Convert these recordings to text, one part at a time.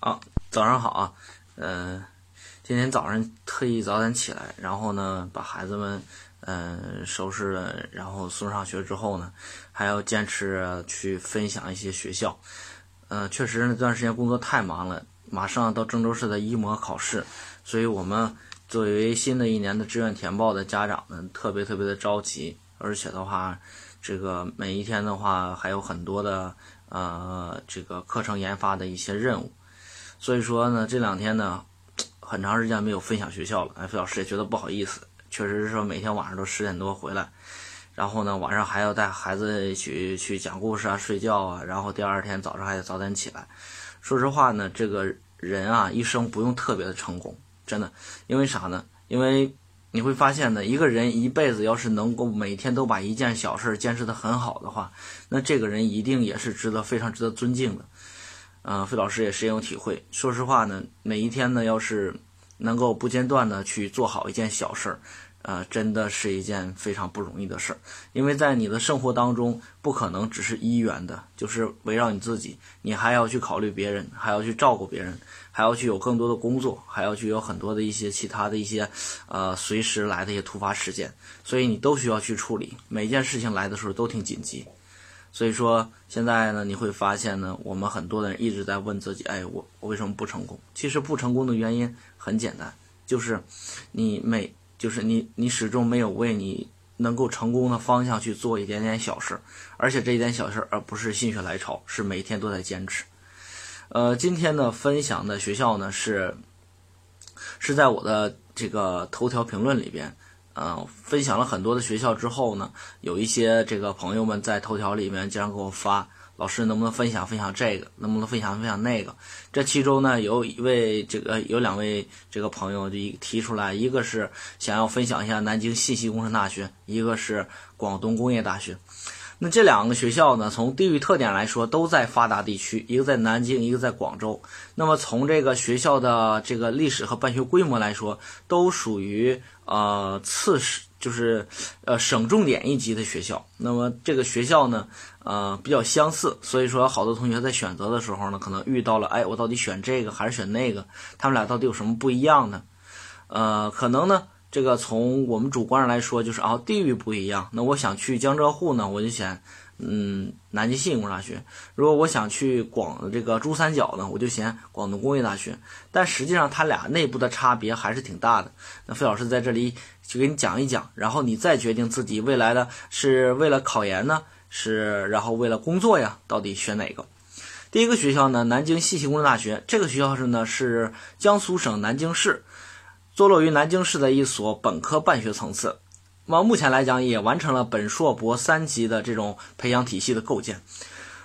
啊，早上好啊，嗯，今天早上特意早点起来，然后呢，把孩子们嗯收拾了，然后送上学之后呢，还要坚持去分享一些学校。嗯，确实那段时间工作太忙了，马上到郑州市的一模考试，所以我们作为新的一年的志愿填报的家长呢，特别特别的着急，而且的话，这个每一天的话还有很多的呃这个课程研发的一些任务。所以说呢，这两天呢，很长时间没有分享学校了。哎，老师也觉得不好意思，确实是说每天晚上都十点多回来，然后呢，晚上还要带孩子去去讲故事啊、睡觉啊，然后第二天早上还得早点起来。说实话呢，这个人啊，一生不用特别的成功，真的，因为啥呢？因为你会发现呢，一个人一辈子要是能够每天都把一件小事坚持的很好的话，那这个人一定也是值得非常值得尊敬的。嗯，费老师也深有体会。说实话呢，每一天呢，要是能够不间断的去做好一件小事儿，呃，真的是一件非常不容易的事儿。因为在你的生活当中，不可能只是一元的，就是围绕你自己，你还要去考虑别人，还要去照顾别人，还要去有更多的工作，还要去有很多的一些其他的一些，呃，随时来的一些突发事件，所以你都需要去处理。每件事情来的时候都挺紧急。所以说，现在呢，你会发现呢，我们很多的人一直在问自己：，哎，我我为什么不成功？其实不成功的原因很简单，就是你每就是你你始终没有为你能够成功的方向去做一点点小事，而且这一点小事而不是心血来潮，是每天都在坚持。呃，今天呢，分享的学校呢是是在我的这个头条评论里边。嗯，分享了很多的学校之后呢，有一些这个朋友们在头条里面经常给我发，老师能不能分享分享这个，能不能分享分享那个？这其中呢，有一位这个有两位这个朋友就提出来，一个是想要分享一下南京信息工程大学，一个是广东工业大学。那这两个学校呢，从地域特点来说，都在发达地区，一个在南京，一个在广州。那么从这个学校的这个历史和办学规模来说，都属于呃次省，就是呃省重点一级的学校。那么这个学校呢，呃比较相似，所以说好多同学在选择的时候呢，可能遇到了，哎，我到底选这个还是选那个？他们俩到底有什么不一样呢？呃，可能呢。这个从我们主观上来说，就是啊，地域不一样。那我想去江浙沪呢，我就选嗯南京信息工程大学；如果我想去广这个珠三角呢，我就选广东工业大学。但实际上，它俩内部的差别还是挺大的。那费老师在这里就给你讲一讲，然后你再决定自己未来的是为了考研呢，是然后为了工作呀，到底选哪个？第一个学校呢，南京信息工程大学，这个学校是呢是江苏省南京市。坐落于南京市的一所本科办学层次，那么目前来讲也完成了本硕博三级的这种培养体系的构建。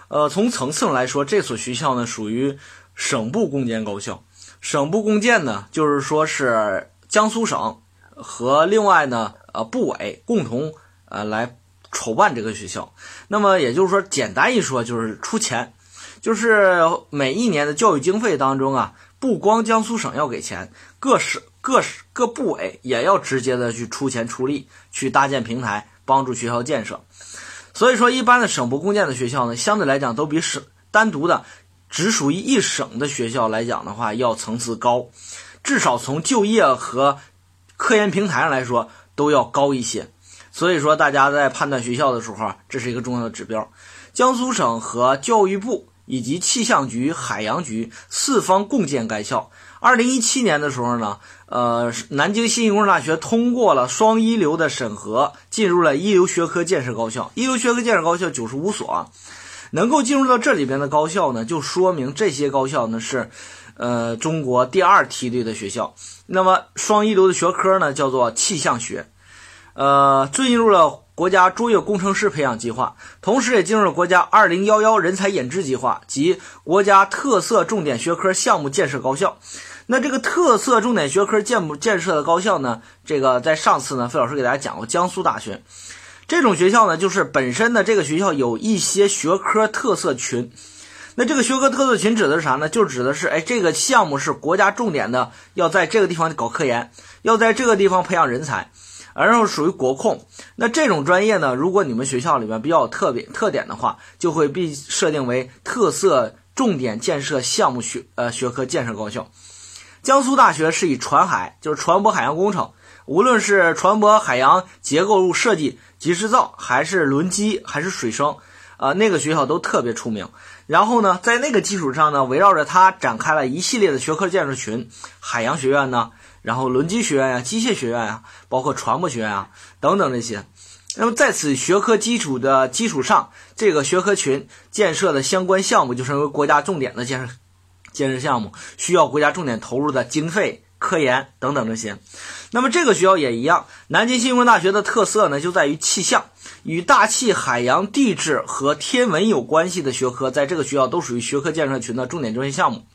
呃，从层次上来说，这所学校呢属于省部共建高校。省部共建呢，就是说是江苏省和另外呢呃部委共同呃来筹办这个学校。那么也就是说，简单一说就是出钱，就是每一年的教育经费当中啊，不光江苏省要给钱，各省。各各部委也要直接的去出钱出力去搭建平台，帮助学校建设。所以说，一般的省部共建的学校呢，相对来讲都比省单独的只属于一省的学校来讲的话，要层次高，至少从就业和科研平台上来说都要高一些。所以说，大家在判断学校的时候，这是一个重要的指标。江苏省和教育部以及气象局、海洋局四方共建该校。二零一七年的时候呢，呃，南京信息工程大学通过了双一流的审核，进入了一流学科建设高校。一流学科建设高校九十五所，能够进入到这里边的高校呢，就说明这些高校呢是，呃，中国第二梯队的学校。那么双一流的学科呢，叫做气象学，呃，最进入了。国家卓越工程师培养计划，同时也进入了国家二零幺幺人才引智计划及国家特色重点学科项目建设高校。那这个特色重点学科建不建设的高校呢？这个在上次呢，费老师给大家讲过，江苏大学这种学校呢，就是本身呢这个学校有一些学科特色群。那这个学科特色群指的是啥呢？就指的是，哎，这个项目是国家重点的，要在这个地方搞科研，要在这个地方培养人才。然后属于国控，那这种专业呢，如果你们学校里面比较有特别特点的话，就会被设定为特色重点建设项目学呃学科建设高校。江苏大学是以船海，就是船舶海洋工程，无论是船舶海洋结构物设计及制造，还是轮机，还是水生，呃，那个学校都特别出名。然后呢，在那个基础上呢，围绕着它展开了一系列的学科建设群，海洋学院呢，然后轮机学院呀、机械学院呀，包括船舶学院啊等等这些。那么在此学科基础的基础上，这个学科群建设的相关项目就成为国家重点的建设。建设项目需要国家重点投入的经费、科研等等这些。那么这个学校也一样，南京新工大学的特色呢就在于气象，与大气、海洋、地质和天文有关系的学科，在这个学校都属于学科建设群的重点专业项目。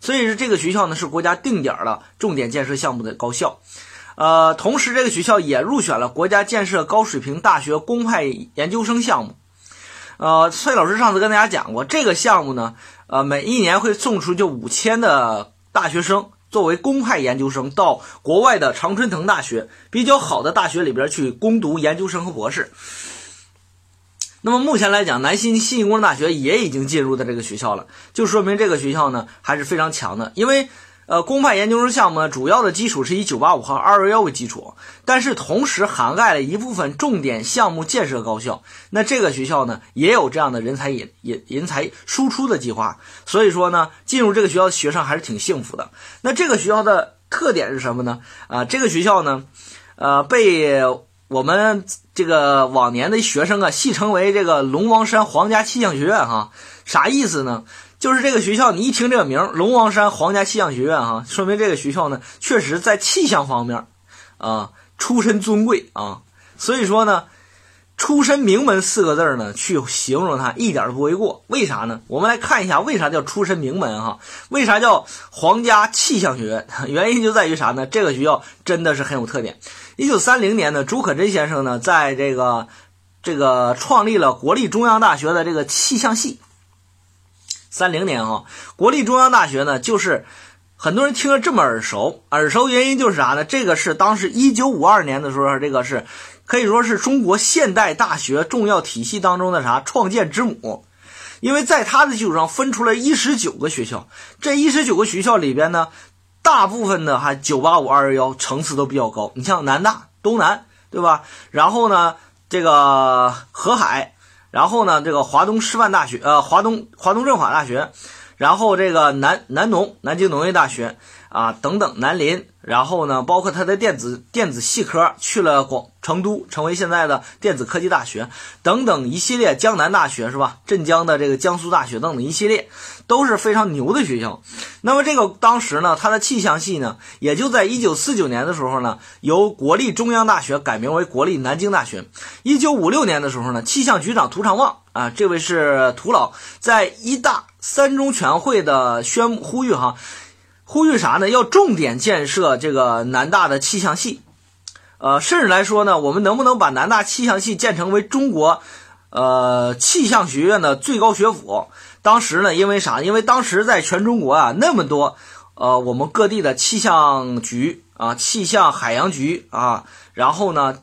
所以说这个学校呢是国家定点的重点建设项目的高校。呃，同时这个学校也入选了国家建设高水平大学公派研究生项目。呃，崔老师上次跟大家讲过，这个项目呢。呃，每一年会送出就五千的大学生作为公派研究生到国外的常春藤大学比较好的大学里边去攻读研究生和博士。那么目前来讲，南新信息工程大学也已经进入的这个学校了，就说明这个学校呢还是非常强的，因为。呃，公派研究生项目呢，主要的基础是以985和211为基础，但是同时涵盖了一部分重点项目建设高校。那这个学校呢，也有这样的人才引引人才输出的计划。所以说呢，进入这个学校的学生还是挺幸福的。那这个学校的特点是什么呢？啊，这个学校呢，呃，被我们这个往年的学生啊戏称为这个龙王山皇家气象学院哈，啥意思呢？就是这个学校，你一听这个名儿“龙王山皇家气象学院”哈，说明这个学校呢，确实在气象方面，啊，出身尊贵啊。所以说呢，“出身名门”四个字呢，去形容它一点都不为过。为啥呢？我们来看一下，为啥叫出身名门哈？为啥叫皇家气象学院？原因就在于啥呢？这个学校真的是很有特点。一九三零年呢，朱可桢先生呢，在这个这个创立了国立中央大学的这个气象系。三零年哈，国立中央大学呢，就是很多人听着这么耳熟，耳熟原因就是啥呢？这个是当时一九五二年的时候，这个是可以说是中国现代大学重要体系当中的啥创建之母，因为在它的基础上分出了一十九个学校，这一十九个学校里边呢，大部分的还九八五二幺幺层次都比较高，你像南大、东南，对吧？然后呢，这个河海。然后呢，这个华东师范大学，呃，华东华东政法大学，然后这个南南农南京农业大学啊等等，南林。然后呢，包括它的电子电子系科去了广成都，成为现在的电子科技大学等等一系列，江南大学是吧？镇江的这个江苏大学等等一系列都是非常牛的学校。那么这个当时呢，它的气象系呢，也就在一九四九年的时候呢，由国立中央大学改名为国立南京大学。一九五六年的时候呢，气象局长涂长旺啊，这位是涂老，在一大三中全会的宣呼吁哈。呼吁啥呢？要重点建设这个南大的气象系，呃，甚至来说呢，我们能不能把南大气象系建成为中国，呃，气象学院的最高学府？当时呢，因为啥？因为当时在全中国啊，那么多，呃，我们各地的气象局啊，气象海洋局啊，然后呢，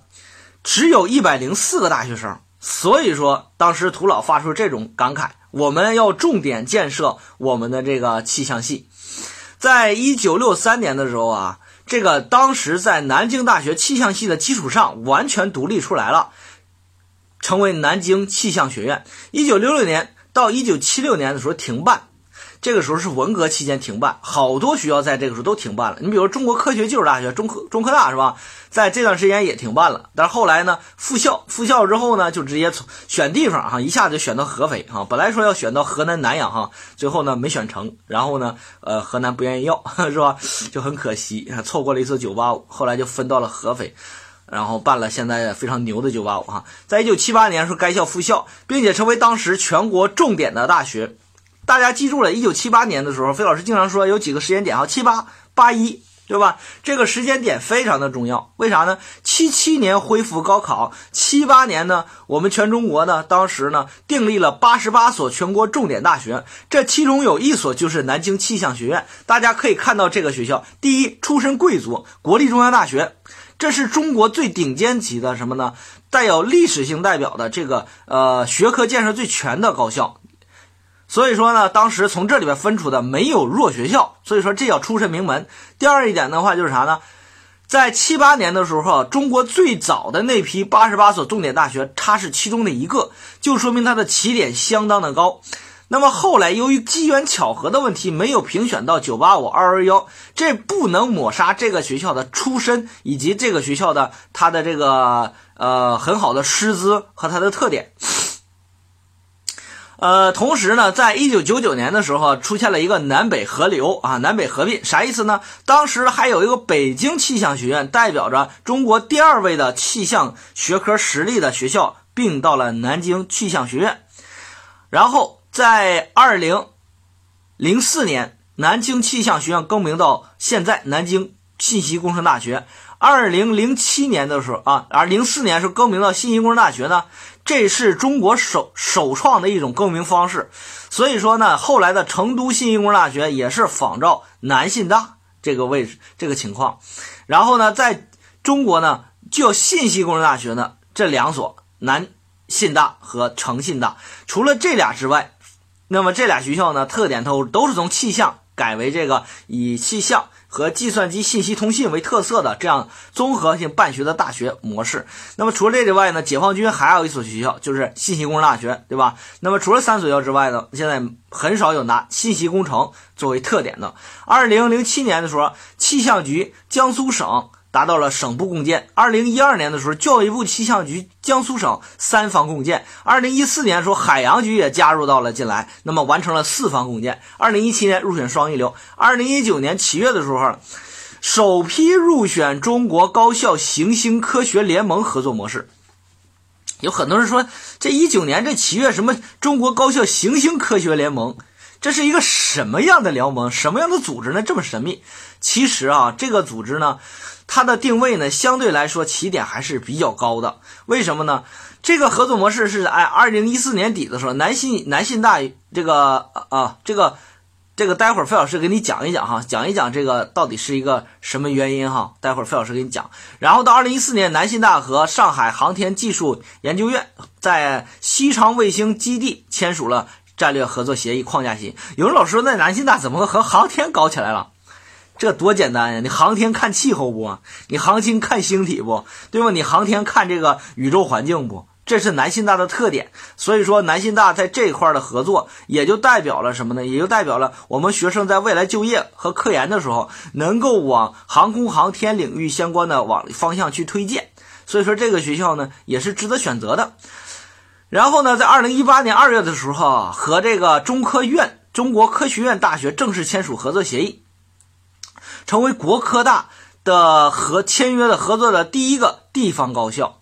只有一百零四个大学生，所以说，当时涂老发出这种感慨：我们要重点建设我们的这个气象系。在一九六三年的时候啊，这个当时在南京大学气象系的基础上完全独立出来了，成为南京气象学院。一九六六年到一九七六年的时候停办。这个时候是文革期间停办，好多学校在这个时候都停办了。你比如中国科学技术大学、中科中科大是吧？在这段时间也停办了。但是后来呢，复校复校之后呢，就直接从选地方哈，一下子就选到合肥哈。本来说要选到河南南阳哈，最后呢没选成。然后呢，呃，河南不愿意要 是吧？就很可惜，错过了一次985。后来就分到了合肥，然后办了现在非常牛的985哈。在一九七八年时候，该校复校，并且成为当时全国重点的大学。大家记住了，一九七八年的时候，费老师经常说有几个时间点哈，七八八一，对吧？这个时间点非常的重要，为啥呢？七七年恢复高考，七八年呢，我们全中国呢，当时呢订立了八十八所全国重点大学，这其中有一所就是南京气象学院。大家可以看到这个学校，第一，出身贵族，国立中央大学，这是中国最顶尖级的什么呢？带有历史性代表的这个呃学科建设最全的高校。所以说呢，当时从这里边分出的没有弱学校，所以说这叫出身名门。第二一点的话就是啥呢？在七八年的时候，中国最早的那批八十八所重点大学，它是其中的一个，就说明它的起点相当的高。那么后来由于机缘巧合的问题，没有评选到九八五二二幺，这不能抹杀这个学校的出身以及这个学校的它的这个呃很好的师资和它的特点。呃，同时呢，在一九九九年的时候，出现了一个南北合流啊，南北合并，啥意思呢？当时还有一个北京气象学院，代表着中国第二位的气象学科实力的学校，并到了南京气象学院。然后在二零零四年，南京气象学院更名到现在南京信息工程大学。二零零七年的时候啊，而零四年是更名到信息工程大学呢。这是中国首首创的一种更名方式，所以说呢，后来的成都信息工程大学也是仿照南信大这个位置这个情况。然后呢，在中国呢，就信息工程大学呢这两所南信大和成信大，除了这俩之外，那么这俩学校呢特点都都是从气象改为这个以气象。和计算机信息通信为特色的这样综合性办学的大学模式。那么除了这之外呢，解放军还有一所学校，就是信息工程大学，对吧？那么除了三所学校之外呢，现在很少有拿信息工程作为特点的。二零零七年的时候，气象局江苏省。达到了省部共建。二零一二年的时候，教育部气象局、江苏省三方共建。二零一四年的时候，海洋局也加入到了进来，那么完成了四方共建。二零一七年入选双一流。二零一九年七月的时候，首批入选中国高校行星科学联盟合作模式。有很多人说，这一九年这七月什么中国高校行星科学联盟，这是一个什么样的联盟？什么样的组织呢？这么神秘？其实啊，这个组织呢。它的定位呢，相对来说起点还是比较高的。为什么呢？这个合作模式是哎，二零一四年底的时候，南信南信大这个啊，这个这个，待会儿费老师给你讲一讲哈，讲一讲这个到底是一个什么原因哈。待会儿费老师给你讲。然后到二零一四年，南信大和上海航天技术研究院在西昌卫星基地签署了战略合作协议框架协议。有人老师说，那南信大怎么和航天搞起来了？这多简单呀！你航天看气候不？你航天看星体不？对吧？你航天看这个宇宙环境不？这是南信大的特点。所以说，南信大在这一块的合作，也就代表了什么呢？也就代表了我们学生在未来就业和科研的时候，能够往航空航天领域相关的往方向去推荐。所以说，这个学校呢，也是值得选择的。然后呢，在二零一八年二月的时候，和这个中科院、中国科学院大学正式签署合作协议。成为国科大的和签约的合作的第一个地方高校。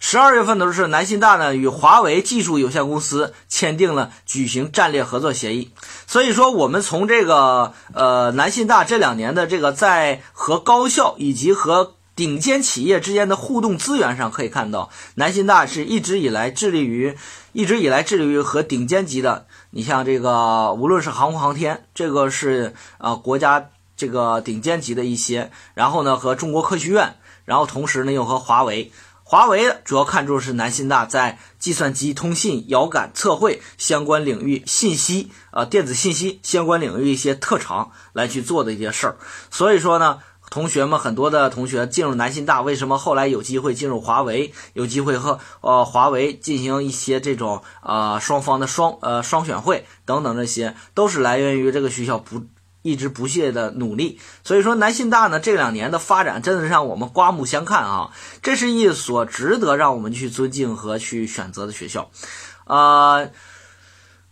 十二月份的时候，南信大呢与华为技术有限公司签订了举行战略合作协议。所以说，我们从这个呃南信大这两年的这个在和高校以及和顶尖企业之间的互动资源上可以看到，南信大是一直以来致力于一直以来致力于和顶尖级的，你像这个无论是航空航天，这个是啊国家。这个顶尖级的一些，然后呢和中国科学院，然后同时呢又和华为，华为主要看重是南信大在计算机、通信、遥感测绘相关领域信息啊电子信息相关领域一些特长来去做的一些事儿。所以说呢，同学们很多的同学进入南信大，为什么后来有机会进入华为，有机会和呃华为进行一些这种啊双方的双呃双选会等等这些，都是来源于这个学校不。一直不懈的努力，所以说南信大呢这两年的发展真的是让我们刮目相看啊！这是一所值得让我们去尊敬和去选择的学校，啊，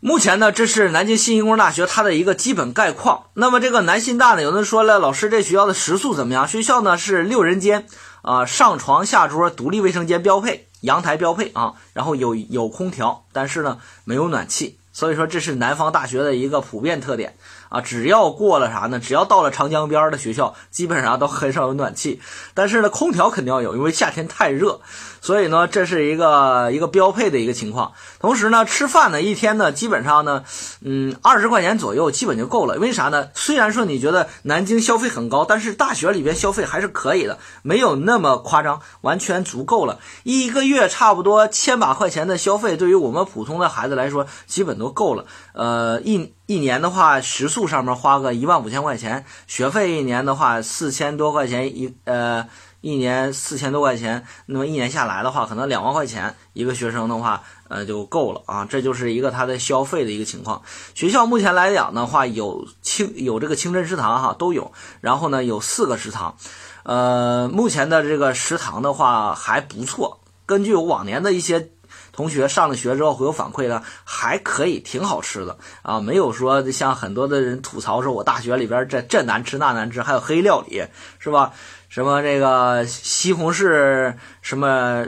目前呢这是南京信息工程大学它的一个基本概况。那么这个南信大呢，有人说了，老师这学校的食宿怎么样？学校呢是六人间啊，上床下桌，独立卫生间标配，阳台标配啊，然后有有空调，但是呢没有暖气，所以说这是南方大学的一个普遍特点。啊，只要过了啥呢？只要到了长江边的学校，基本上都很少有暖气。但是呢，空调肯定要有，因为夏天太热。所以呢，这是一个一个标配的一个情况。同时呢，吃饭呢，一天呢，基本上呢，嗯，二十块钱左右基本就够了。为啥呢？虽然说你觉得南京消费很高，但是大学里边消费还是可以的，没有那么夸张，完全足够了。一个月差不多千把块钱的消费，对于我们普通的孩子来说，基本都。够了。呃，一一年的话，食宿上面花个一万五千块钱，学费一年的话四千多块钱一呃。一年四千多块钱，那么一年下来的话，可能两万块钱一个学生的话，呃，就够了啊。这就是一个他的消费的一个情况。学校目前来讲的话，有清有这个清真食堂哈，都有。然后呢，有四个食堂，呃，目前的这个食堂的话还不错。根据往年的一些同学上了学之后会有反馈的，还可以，挺好吃的啊，没有说像很多的人吐槽说我大学里边这这难吃那难吃，还有黑料理是吧？什么这个西红柿什么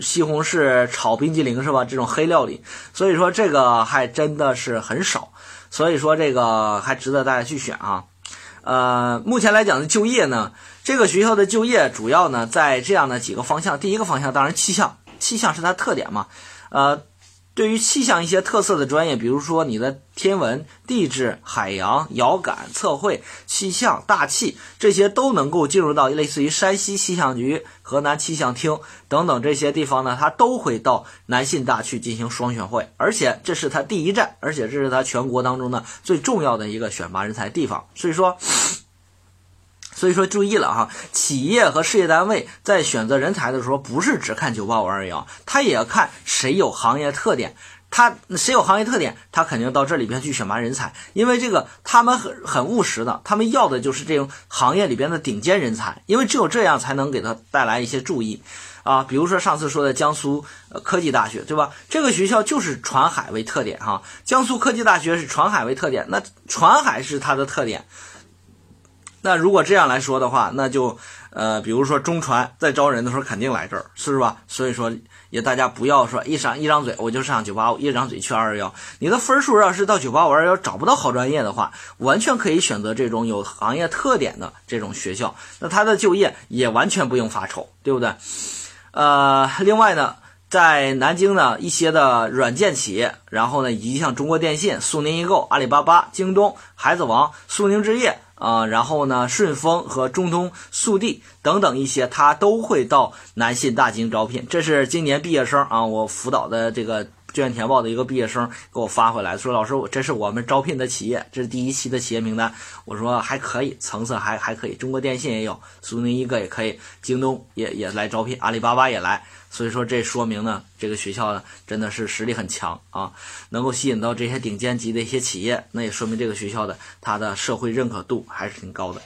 西红柿炒冰激凌是吧？这种黑料理，所以说这个还真的是很少，所以说这个还值得大家去选啊。呃，目前来讲的就业呢，这个学校的就业主要呢在这样的几个方向。第一个方向当然气象，气象是它特点嘛，呃。对于气象一些特色的专业，比如说你的天文、地质、海洋、遥感、测绘、气象、大气这些，都能够进入到类似于山西气象局、河南气象厅等等这些地方呢，它都会到南信大去进行双选会，而且这是它第一站，而且这是它全国当中呢最重要的一个选拔人才地方，所以说。所以说，注意了哈，企业和事业单位在选择人才的时候，不是只看九八五二幺，他也要看谁有行业特点。他谁有行业特点，他肯定到这里边去选拔人才，因为这个他们很很务实的，他们要的就是这种行业里边的顶尖人才，因为只有这样才能给他带来一些注意啊。比如说上次说的江苏科技大学，对吧？这个学校就是船海为特点哈，江苏科技大学是船海为特点，那船海是它的特点。那如果这样来说的话，那就，呃，比如说中传在招人的时候肯定来这儿，是吧？所以说也大家不要说一张一张嘴我就上九八五，一张嘴去二二幺。你的分数要是到九八五二幺找不到好专业的话，完全可以选择这种有行业特点的这种学校，那他的就业也完全不用发愁，对不对？呃，另外呢，在南京呢一些的软件企业，然后呢以及像中国电信、苏宁易购、阿里巴巴、京东、孩子王、苏宁置业。啊，然后呢，顺丰和中通速递等等一些，他都会到南信大进行招聘。这是今年毕业生啊，我辅导的这个志愿填报的一个毕业生给我发回来，说老师，我这是我们招聘的企业，这是第一期的企业名单。我说还可以，层次还还可以，中国电信也有，苏宁易购也可以，京东也也来招聘，阿里巴巴也来。所以说，这说明呢，这个学校呢真的是实力很强啊，能够吸引到这些顶尖级的一些企业，那也说明这个学校的它的社会认可度还是挺高的。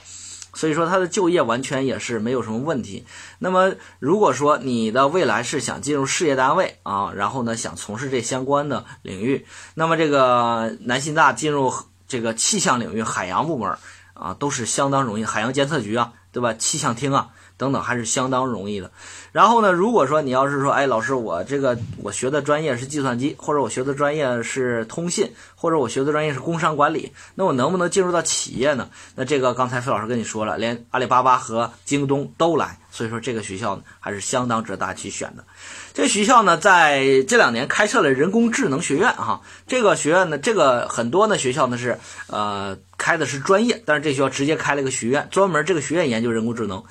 所以说，他的就业完全也是没有什么问题。那么，如果说你的未来是想进入事业单位啊，然后呢想从事这相关的领域，那么这个南信大进入这个气象领域、海洋部门啊，都是相当容易，海洋监测局啊，对吧？气象厅啊。等等还是相当容易的。然后呢，如果说你要是说，哎，老师，我这个我学的专业是计算机，或者我学的专业是通信，或者我学的专业是工商管理，那我能不能进入到企业呢？那这个刚才费老师跟你说了，连阿里巴巴和京东都来。所以说这个学校呢还是相当值得大家去选的。这学校呢在这两年开设了人工智能学院哈。这个学院呢，这个很多呢学校呢是呃开的是专业，但是这学校直接开了一个学院，专门这个学院研究人工智能。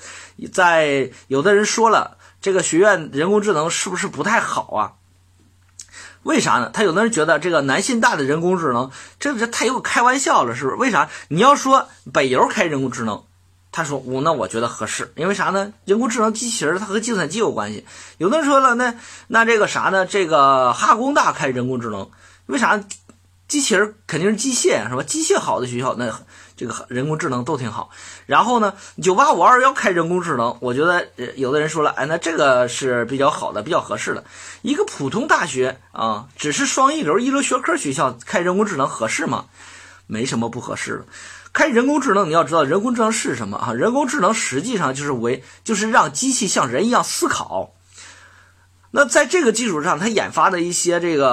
在有的人说了，这个学院人工智能是不是不太好啊？为啥呢？他有的人觉得这个南信大的人工智能，这这太又开玩笑了，是不是？为啥？你要说北邮开人工智能。他说：“我那我觉得合适，因为啥呢？人工智能机器人它和计算机有关系。有的人说了，那那这个啥呢？这个哈工大开人工智能，为啥？机器人肯定是机械是吧？机械好的学校，那这个人工智能都挺好。然后呢，九八五二幺开人工智能，我觉得有的人说了，哎，那这个是比较好的，比较合适的。一个普通大学啊，只是双一流一流学科学校开人工智能合适吗？没什么不合适的。”开人工智能，你要知道人工智能是什么啊？人工智能实际上就是为，就是让机器像人一样思考。那在这个基础上，它研发的一些这个。